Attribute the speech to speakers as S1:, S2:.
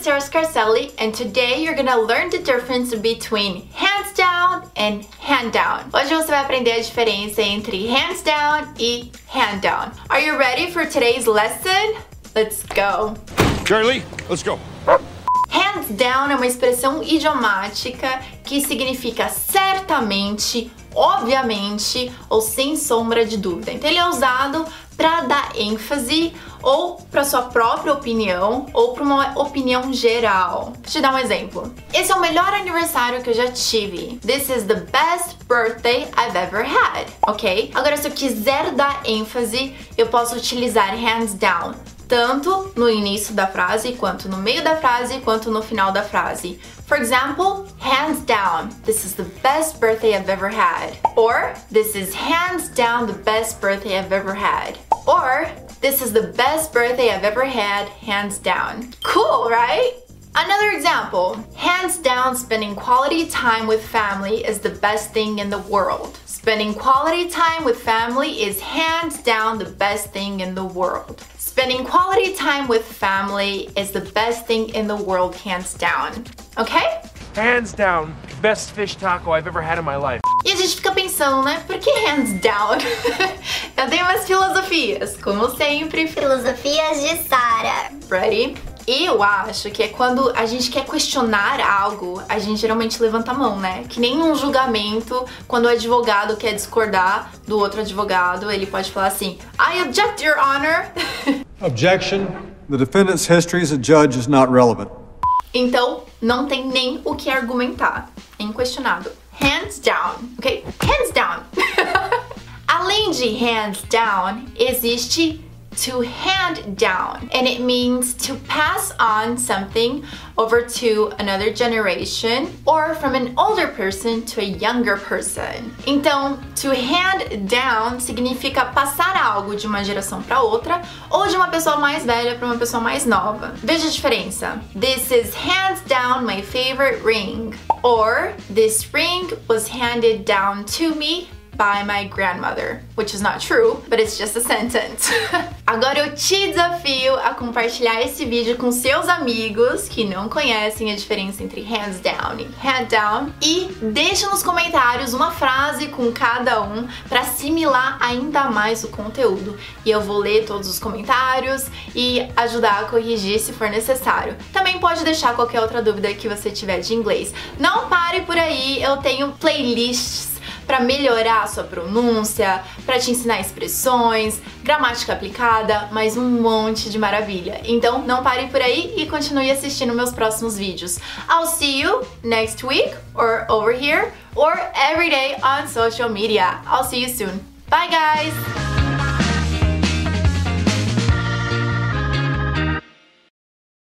S1: it's Sarah Scarcelli, and today you're gonna learn the difference between hands down and hand down. Hoje você vai aprender a diferença entre hands down e hand down. Are you ready for today's lesson? Let's go.
S2: Charlie, let's go.
S1: Hands down é uma expressão idiomática que significa certamente, obviamente ou sem sombra de dúvida. Então ele é usado para dar ênfase ou para sua própria opinião ou para uma opinião geral. Vou te dar um exemplo. Esse é o melhor aniversário que eu já tive. This is the best birthday I've ever had, ok? Agora, se eu quiser dar ênfase, eu posso utilizar hands down tanto no início da frase, quanto no meio da frase, quanto no final da frase. For example, hands this is the best birthday I've ever had. Or, this is hands down the best birthday I've ever had. Or, this is the best birthday I've ever had, hands down. Cool, right? Another example, hands down, spending quality time with family is the best thing in the world. Spending quality time with family is hands down the best thing in the world. Spending quality time with family is the best thing in the world, hands down. Okay?
S3: Hands down, best fish taco I've ever had in my life.
S1: E a gente fica pensando, né? Por que hands down? Eu tenho umas filosofias, como sempre.
S4: Filosofias de Sara.
S1: Ready? Eu acho que é quando a gente quer questionar algo, a gente geralmente levanta a mão, né? Que nem um julgamento, quando o advogado quer discordar do outro advogado, ele pode falar assim: I object, Your Honor.
S5: Objection. The defendant's history as a judge is not relevant.
S1: Então, não tem nem o que argumentar. É inquestionável. Hands down, ok? Hands down. Além de hands down, existe to hand down, and it means to pass on something over to another generation or from an older person to a younger person. Então, to hand down significa passar algo de uma geração para outra ou de uma pessoa mais velha para uma pessoa mais nova. Veja a diferença. This is hands down my favorite ring. Or this ring was handed down to me by my grandmother, which is not true, but it's just a sentence. Agora eu te desafio a compartilhar esse vídeo com seus amigos que não conhecem a diferença entre hands down e hand down e deixa nos comentários uma frase com cada um para assimilar ainda mais o conteúdo. E eu vou ler todos os comentários e ajudar a corrigir se for necessário. Também pode deixar qualquer outra dúvida que você tiver de inglês. Não pare por aí, eu tenho playlists para melhorar a sua pronúncia, para te ensinar expressões, gramática aplicada, mais um monte de maravilha. Então não pare por aí e continue assistindo meus próximos vídeos. I'll see you next week or over here or every day on social media. I'll see you soon. Bye guys!